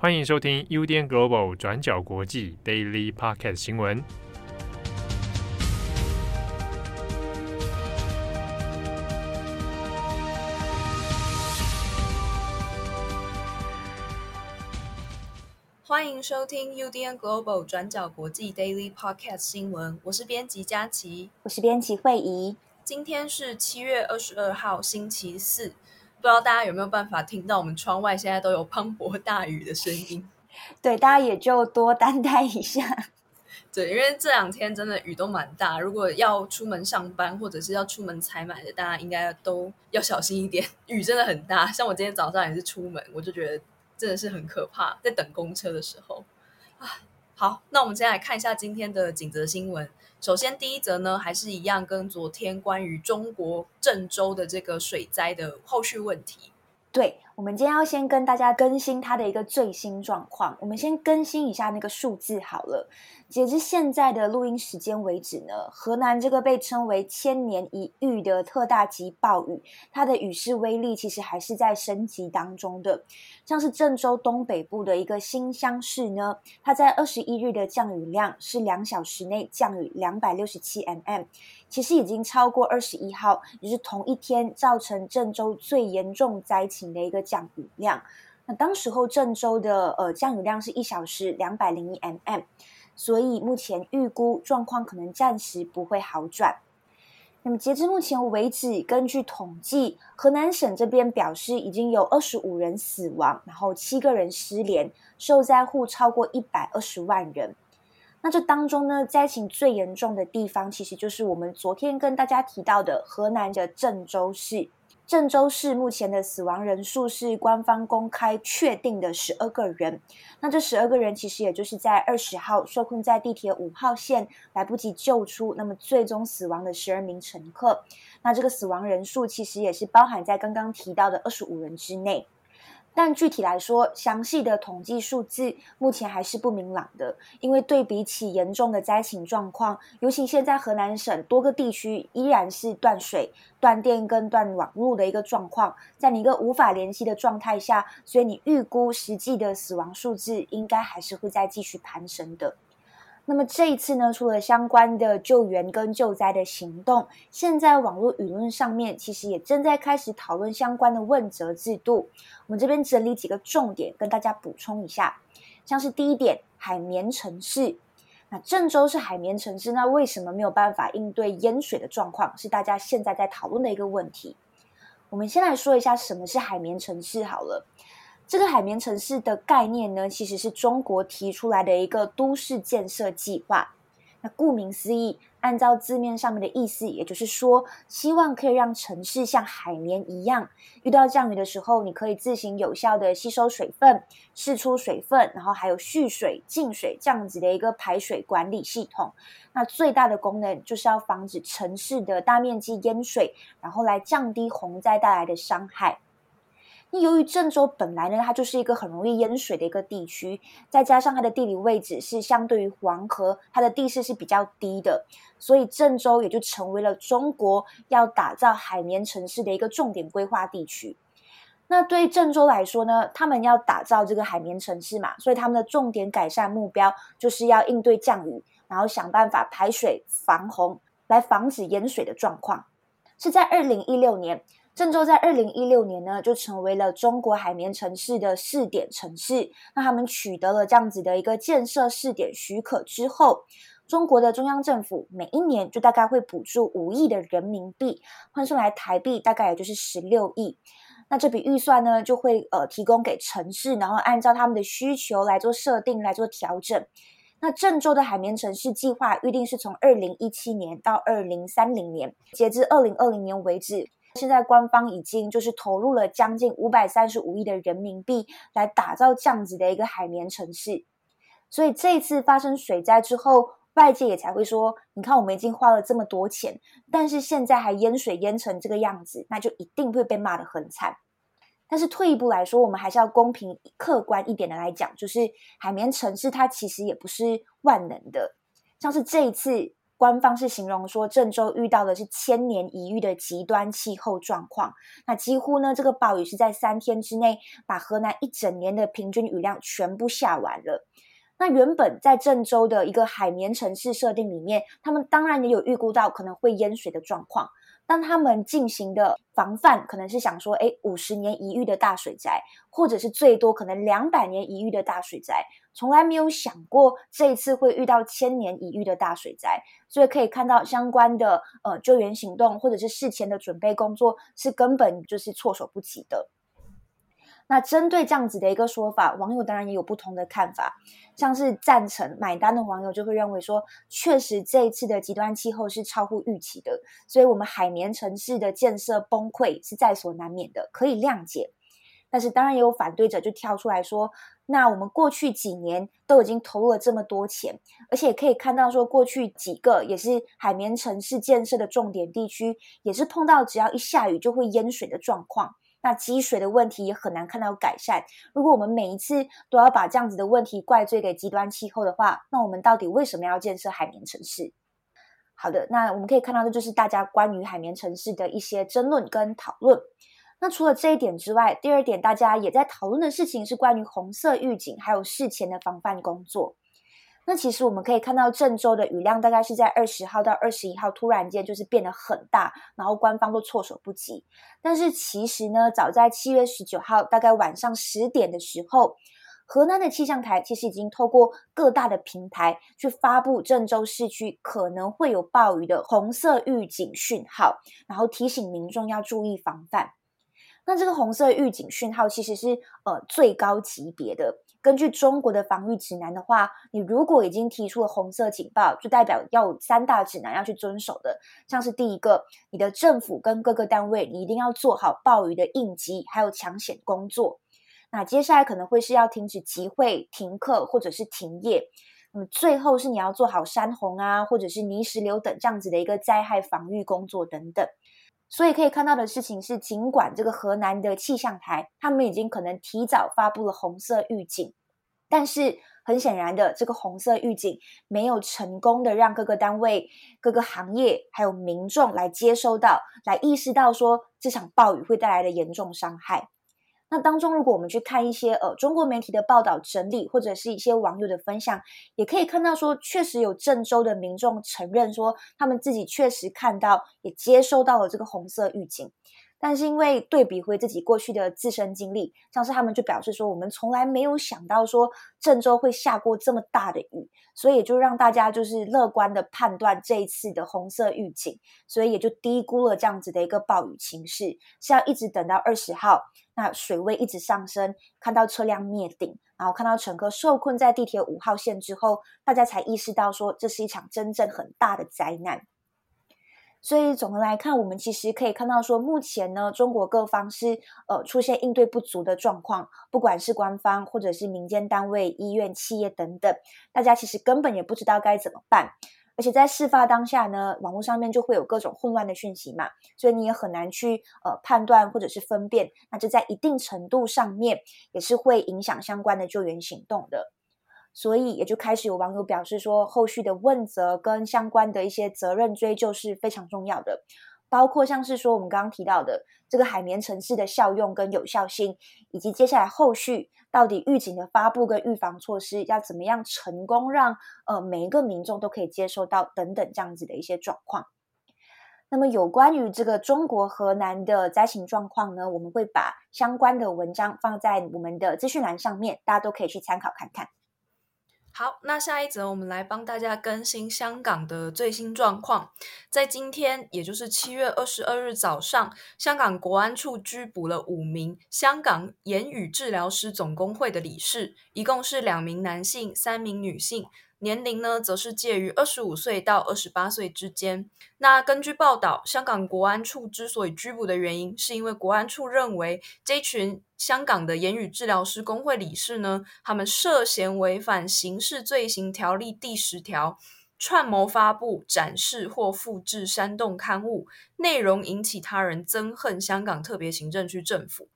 欢迎收听 UDN Global 转角国际 Daily Podcast 新闻。欢迎收听 UDN Global 转角国际 Daily Podcast 新闻。我是编辑佳琪，我是编辑惠仪。今天是七月二十二号，星期四。不知道大家有没有办法听到我们窗外现在都有磅礴大雨的声音？对，大家也就多担待一下。对，因为这两天真的雨都蛮大，如果要出门上班或者是要出门采买的，大家应该都要小心一点。雨真的很大，像我今天早上也是出门，我就觉得真的是很可怕，在等公车的时候啊。好，那我们先来看一下今天的几则新闻。首先，第一则呢，还是一样跟昨天关于中国郑州的这个水灾的后续问题。对，我们今天要先跟大家更新它的一个最新状况。我们先更新一下那个数字好了。截至现在的录音时间为止呢，河南这个被称为千年一遇的特大级暴雨，它的雨势威力其实还是在升级当中的。像是郑州东北部的一个新乡市呢，它在二十一日的降雨量是两小时内降雨两百六十七 mm，其实已经超过二十一号，也是同一天造成郑州最严重灾情的一个降雨量。那当时候郑州的呃降雨量是一小时两百零一 mm。所以目前预估状况可能暂时不会好转。那么截至目前为止，根据统计，河南省这边表示已经有二十五人死亡，然后七个人失联，受灾户超过一百二十万人。那这当中呢，灾情最严重的地方，其实就是我们昨天跟大家提到的河南的郑州市。郑州市目前的死亡人数是官方公开确定的十二个人。那这十二个人其实也就是在二十号受困在地铁五号线来不及救出，那么最终死亡的十二名乘客。那这个死亡人数其实也是包含在刚刚提到的二十五人之内。但具体来说，详细的统计数字目前还是不明朗的，因为对比起严重的灾情状况，尤其现在河南省多个地区依然是断水、断电跟断网络的一个状况，在你一个无法联系的状态下，所以你预估实际的死亡数字应该还是会再继续攀升的。那么这一次呢，除了相关的救援跟救灾的行动，现在网络舆论上面其实也正在开始讨论相关的问责制度。我们这边整理几个重点跟大家补充一下，像是第一点，海绵城市。那郑州是海绵城市，那为什么没有办法应对淹水的状况？是大家现在在讨论的一个问题。我们先来说一下什么是海绵城市好了。这个海绵城市的概念呢，其实是中国提出来的一个都市建设计划。那顾名思义，按照字面上面的意思，也就是说，希望可以让城市像海绵一样，遇到降雨的时候，你可以自行有效的吸收水分、释出水分，然后还有蓄水、净水这样子的一个排水管理系统。那最大的功能就是要防止城市的大面积淹水，然后来降低洪灾带来的伤害。那由于郑州本来呢，它就是一个很容易淹水的一个地区，再加上它的地理位置是相对于黄河，它的地势是比较低的，所以郑州也就成为了中国要打造海绵城市的一个重点规划地区。那对郑州来说呢，他们要打造这个海绵城市嘛，所以他们的重点改善目标就是要应对降雨，然后想办法排水防洪，来防止淹水的状况。是在二零一六年。郑州在二零一六年呢，就成为了中国海绵城市的试点城市。那他们取得了这样子的一个建设试点许可之后，中国的中央政府每一年就大概会补助五亿的人民币，换算来台币大概也就是十六亿。那这笔预算呢，就会呃提供给城市，然后按照他们的需求来做设定、来做调整。那郑州的海绵城市计划预定是从二零一七年到二零三零年，截至二零二零年为止。现在官方已经就是投入了将近五百三十五亿的人民币来打造这样子的一个海绵城市，所以这一次发生水灾之后，外界也才会说，你看我们已经花了这么多钱，但是现在还淹水淹成这个样子，那就一定会被骂得很惨。但是退一步来说，我们还是要公平客观一点的来讲，就是海绵城市它其实也不是万能的，像是这一次。官方是形容说郑州遇到的是千年一遇的极端气候状况。那几乎呢，这个暴雨是在三天之内把河南一整年的平均雨量全部下完了。那原本在郑州的一个海绵城市设定里面，他们当然也有预估到可能会淹水的状况。当他们进行的防范可能是想说，诶，五十年一遇的大水灾，或者是最多可能两百年一遇的大水灾，从来没有想过这一次会遇到千年一遇的大水灾，所以可以看到相关的呃救援行动或者是事前的准备工作是根本就是措手不及的。那针对这样子的一个说法，网友当然也有不同的看法。像是赞成买单的网友就会认为说，确实这一次的极端气候是超乎预期的，所以我们海绵城市的建设崩溃是在所难免的，可以谅解。但是当然也有反对者就跳出来说，那我们过去几年都已经投入了这么多钱，而且可以看到说，过去几个也是海绵城市建设的重点地区，也是碰到只要一下雨就会淹水的状况。那积水的问题也很难看到改善。如果我们每一次都要把这样子的问题怪罪给极端气候的话，那我们到底为什么要建设海绵城市？好的，那我们可以看到，的就是大家关于海绵城市的一些争论跟讨论。那除了这一点之外，第二点大家也在讨论的事情是关于红色预警还有事前的防范工作。那其实我们可以看到，郑州的雨量大概是在二十号到二十一号突然间就是变得很大，然后官方都措手不及。但是其实呢，早在七月十九号大概晚上十点的时候，河南的气象台其实已经透过各大的平台去发布郑州市区可能会有暴雨的红色预警讯号，然后提醒民众要注意防范。那这个红色预警讯号其实是呃最高级别的。根据中国的防御指南的话，你如果已经提出了红色警报，就代表要三大指南要去遵守的。像是第一个，你的政府跟各个单位，你一定要做好暴雨的应急还有抢险工作。那接下来可能会是要停止集会、停课或者是停业。那么最后是你要做好山洪啊，或者是泥石流等这样子的一个灾害防御工作等等。所以可以看到的事情是，尽管这个河南的气象台，他们已经可能提早发布了红色预警，但是很显然的，这个红色预警没有成功的让各个单位、各个行业还有民众来接收到，来意识到说这场暴雨会带来的严重伤害。那当中，如果我们去看一些呃中国媒体的报道整理，或者是一些网友的分享，也可以看到说，确实有郑州的民众承认说，他们自己确实看到，也接收到了这个红色预警。但是因为对比回自己过去的自身经历，像是他们就表示说，我们从来没有想到说郑州会下过这么大的雨，所以也就让大家就是乐观的判断这一次的红色预警，所以也就低估了这样子的一个暴雨情势，是要一直等到二十号，那水位一直上升，看到车辆灭顶，然后看到乘客受困在地铁五号线之后，大家才意识到说这是一场真正很大的灾难。所以总的来看，我们其实可以看到说，目前呢，中国各方是呃出现应对不足的状况，不管是官方或者是民间单位、医院、企业等等，大家其实根本也不知道该怎么办。而且在事发当下呢，网络上面就会有各种混乱的讯息嘛，所以你也很难去呃判断或者是分辨，那这在一定程度上面也是会影响相关的救援行动的。所以也就开始有网友表示说，后续的问责跟相关的一些责任追究是非常重要的，包括像是说我们刚刚提到的这个海绵城市的效用跟有效性，以及接下来后续到底预警的发布跟预防措施要怎么样成功让呃每一个民众都可以接收到等等这样子的一些状况。那么有关于这个中国河南的灾情状况呢，我们会把相关的文章放在我们的资讯栏上面，大家都可以去参考看看。好，那下一则我们来帮大家更新香港的最新状况。在今天，也就是七月二十二日早上，香港国安处拘捕了五名香港言语治疗师总工会的理事，一共是两名男性，三名女性。年龄呢，则是介于二十五岁到二十八岁之间。那根据报道，香港国安处之所以拘捕的原因，是因为国安处认为这群香港的言语治疗师工会理事呢，他们涉嫌违反刑事罪行条例第十条，串谋发布、展示或复制煽动刊物，内容引起他人憎恨香港特别行政区政府。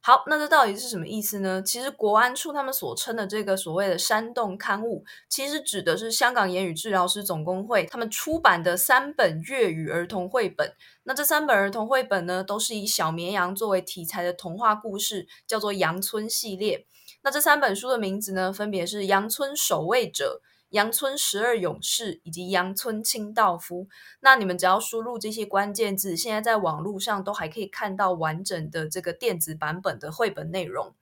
好，那这到底是什么意思呢？其实国安处他们所称的这个所谓的煽动刊物，其实指的是香港言语治疗师总工会他们出版的三本粤语儿童绘本。那这三本儿童绘本呢，都是以小绵羊作为题材的童话故事，叫做羊村系列。那这三本书的名字呢，分别是《羊村守卫者》。羊村十二勇士以及羊村清道夫，那你们只要输入这些关键字，现在在网络上都还可以看到完整的这个电子版本的绘本内容。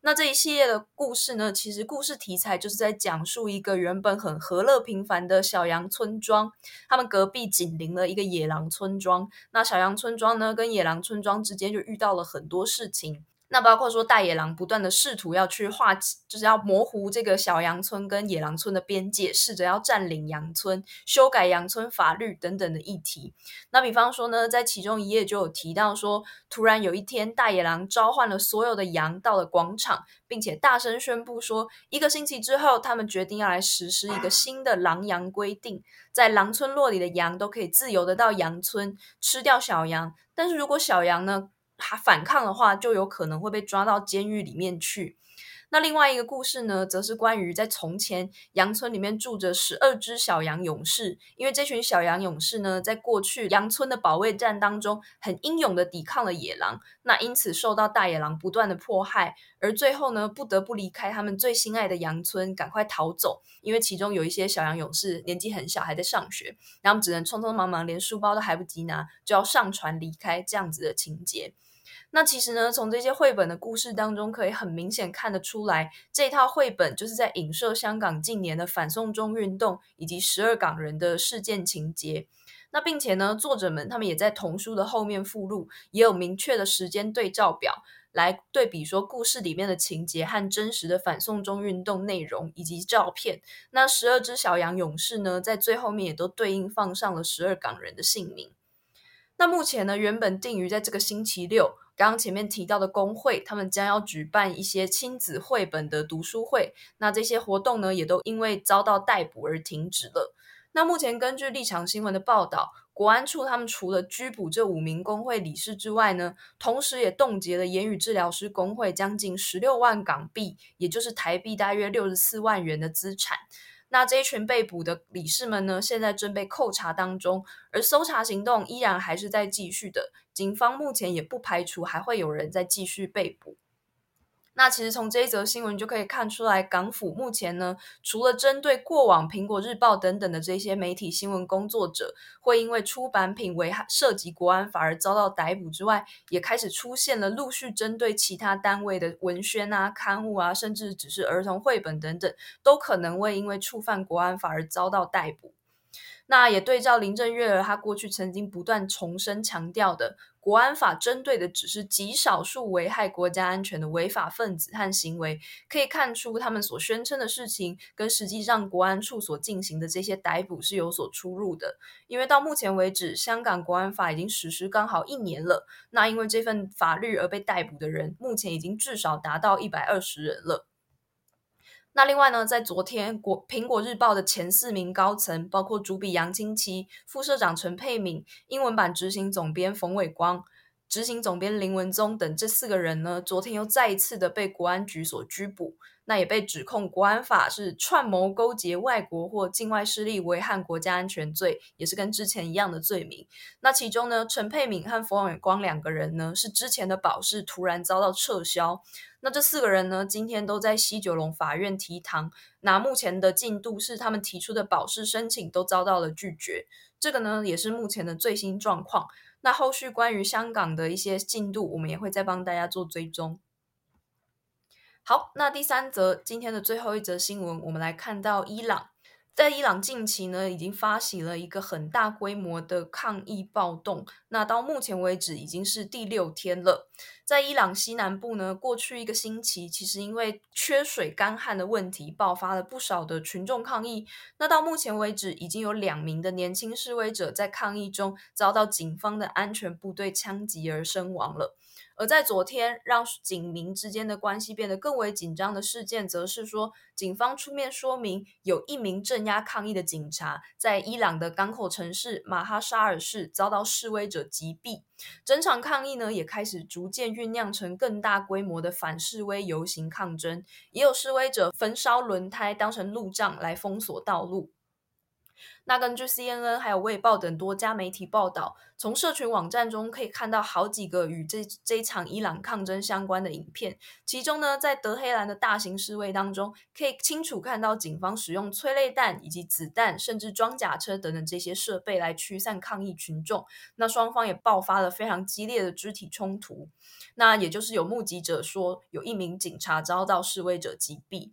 那这一系列的故事呢，其实故事题材就是在讲述一个原本很和乐平凡的小羊村庄，他们隔壁紧邻了一个野狼村庄。那小羊村庄呢，跟野狼村庄之间就遇到了很多事情。那包括说大野狼不断的试图要去划，就是要模糊这个小羊村跟野狼村的边界，试着要占领羊村、修改羊村法律等等的议题。那比方说呢，在其中一页就有提到说，突然有一天，大野狼召唤了所有的羊到了广场，并且大声宣布说，一个星期之后，他们决定要来实施一个新的狼羊规定，在狼村落里的羊都可以自由的到羊村吃掉小羊，但是如果小羊呢，他反抗的话，就有可能会被抓到监狱里面去。那另外一个故事呢，则是关于在从前羊村里面住着十二只小羊勇士，因为这群小羊勇士呢，在过去羊村的保卫战当中，很英勇的抵抗了野狼，那因此受到大野狼不断的迫害，而最后呢，不得不离开他们最心爱的羊村，赶快逃走，因为其中有一些小羊勇士年纪很小，还在上学，然后只能匆匆忙忙，连书包都来不及拿，就要上船离开，这样子的情节。那其实呢，从这些绘本的故事当中，可以很明显看得出来，这套绘本就是在影射香港近年的反送中运动以及十二港人的事件情节。那并且呢，作者们他们也在童书的后面附录，也有明确的时间对照表，来对比说故事里面的情节和真实的反送中运动内容以及照片。那十二只小羊勇士呢，在最后面也都对应放上了十二港人的姓名。那目前呢，原本定于在这个星期六。刚刚前面提到的工会，他们将要举办一些亲子绘本的读书会。那这些活动呢，也都因为遭到逮捕而停止了。那目前根据立场新闻的报道，国安处他们除了拘捕这五名工会理事之外呢，同时也冻结了言语治疗师工会将近十六万港币，也就是台币大约六十四万元的资产。那这一群被捕的理事们呢，现在正被扣查当中，而搜查行动依然还是在继续的。警方目前也不排除还会有人在继续被捕。那其实从这一则新闻就可以看出来，港府目前呢，除了针对过往《苹果日报》等等的这些媒体新闻工作者会因为出版品危害涉及国安法而遭到逮捕之外，也开始出现了陆续针对其他单位的文宣啊、刊物啊，甚至只是儿童绘本等等，都可能会因为触犯国安法而遭到逮捕。那也对照林郑月娥，她过去曾经不断重申强调的，国安法针对的只是极少数危害国家安全的违法分子和行为，可以看出他们所宣称的事情跟实际上国安处所进行的这些逮捕是有所出入的。因为到目前为止，香港国安法已经实施刚好一年了，那因为这份法律而被逮捕的人，目前已经至少达到一百二十人了。那另外呢，在昨天国苹果日报的前四名高层，包括主笔杨清奇、副社长陈佩敏、英文版执行总编冯伟光、执行总编林文宗等这四个人呢，昨天又再一次的被国安局所拘捕。那也被指控国安法是串谋勾结外国或境外势力危害国家安全罪，也是跟之前一样的罪名。那其中呢，陈佩敏和冯伟光两个人呢，是之前的保释突然遭到撤销。那这四个人呢，今天都在西九龙法院提堂。那目前的进度是，他们提出的保释申请都遭到了拒绝。这个呢，也是目前的最新状况。那后续关于香港的一些进度，我们也会再帮大家做追踪。好，那第三则今天的最后一则新闻，我们来看到伊朗。在伊朗近期呢，已经发起了一个很大规模的抗议暴动。那到目前为止已经是第六天了。在伊朗西南部呢，过去一个星期，其实因为缺水干旱的问题，爆发了不少的群众抗议。那到目前为止，已经有两名的年轻示威者在抗议中遭到警方的安全部队枪击而身亡了。而在昨天，让警民之间的关系变得更为紧张的事件，则是说，警方出面说明，有一名镇压抗议的警察，在伊朗的港口城市马哈沙尔市遭到示威者击毙。整场抗议呢，也开始逐渐酝酿成更大规模的反示威游行抗争，也有示威者焚烧轮胎当成路障来封锁道路。那根据 CNN 还有卫报等多家媒体报道，从社群网站中可以看到好几个与这这一场伊朗抗争相关的影片。其中呢，在德黑兰的大型示威当中，可以清楚看到警方使用催泪弹以及子弹，甚至装甲车等等这些设备来驱散抗议群众。那双方也爆发了非常激烈的肢体冲突。那也就是有目击者说，有一名警察遭到示威者击毙。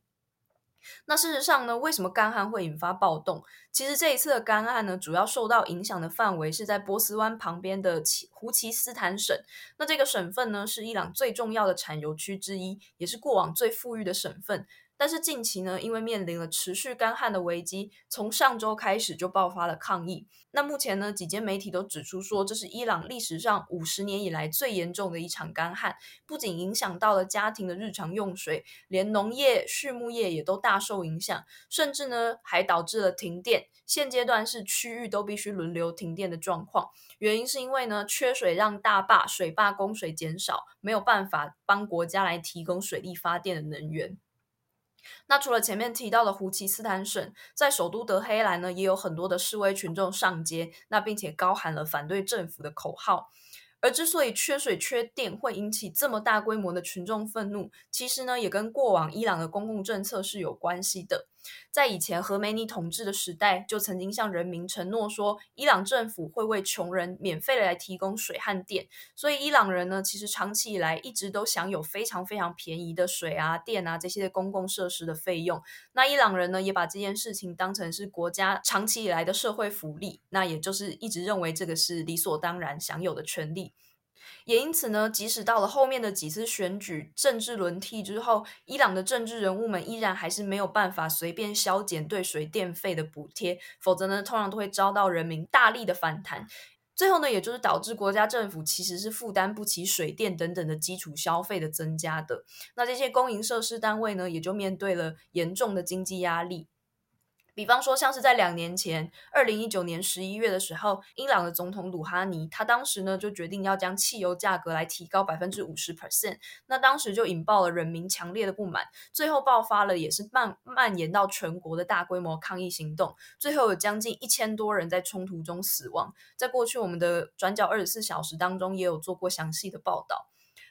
那事实上呢，为什么干旱会引发暴动？其实这一次的干旱呢，主要受到影响的范围是在波斯湾旁边的奇胡奇斯坦省。那这个省份呢，是伊朗最重要的产油区之一，也是过往最富裕的省份。但是近期呢，因为面临了持续干旱的危机，从上周开始就爆发了抗议。那目前呢，几间媒体都指出说，这是伊朗历史上五十年以来最严重的一场干旱，不仅影响到了家庭的日常用水，连农业、畜牧业也都大受影响，甚至呢还导致了停电。现阶段是区域都必须轮流停电的状况，原因是因为呢缺水，让大坝、水坝供水减少，没有办法帮国家来提供水力发电的能源。那除了前面提到的胡奇斯坦省，在首都德黑兰呢，也有很多的示威群众上街，那并且高喊了反对政府的口号。而之所以缺水缺电会引起这么大规模的群众愤怒，其实呢，也跟过往伊朗的公共政策是有关系的。在以前何梅尼统治的时代，就曾经向人民承诺说，伊朗政府会为穷人免费来提供水和电。所以伊朗人呢，其实长期以来一直都享有非常非常便宜的水啊、电啊这些公共设施的费用。那伊朗人呢，也把这件事情当成是国家长期以来的社会福利，那也就是一直认为这个是理所当然享有的权利。也因此呢，即使到了后面的几次选举政治轮替之后，伊朗的政治人物们依然还是没有办法随便削减对水电费的补贴，否则呢，通常都会遭到人民大力的反弹。最后呢，也就是导致国家政府其实是负担不起水电等等的基础消费的增加的。那这些公营设施单位呢，也就面对了严重的经济压力。比方说，像是在两年前，二零一九年十一月的时候，伊朗的总统鲁哈尼，他当时呢就决定要将汽油价格来提高百分之五十 percent，那当时就引爆了人民强烈的不满，最后爆发了也是蔓蔓延到全国的大规模抗议行动，最后有将近一千多人在冲突中死亡。在过去我们的转角二十四小时当中，也有做过详细的报道。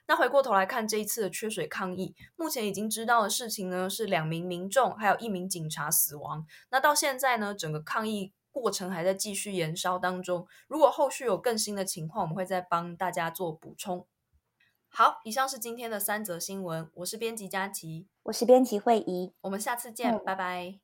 那回过头来看这一次的缺水抗议，目前已经知道的事情呢是两名民众还有一名警察死亡。那到现在呢，整个抗议过程还在继续延烧当中。如果后续有更新的情况，我们会再帮大家做补充。好，以上是今天的三则新闻。我是编辑佳琪，我是编辑慧仪，我们下次见，嗯、拜拜。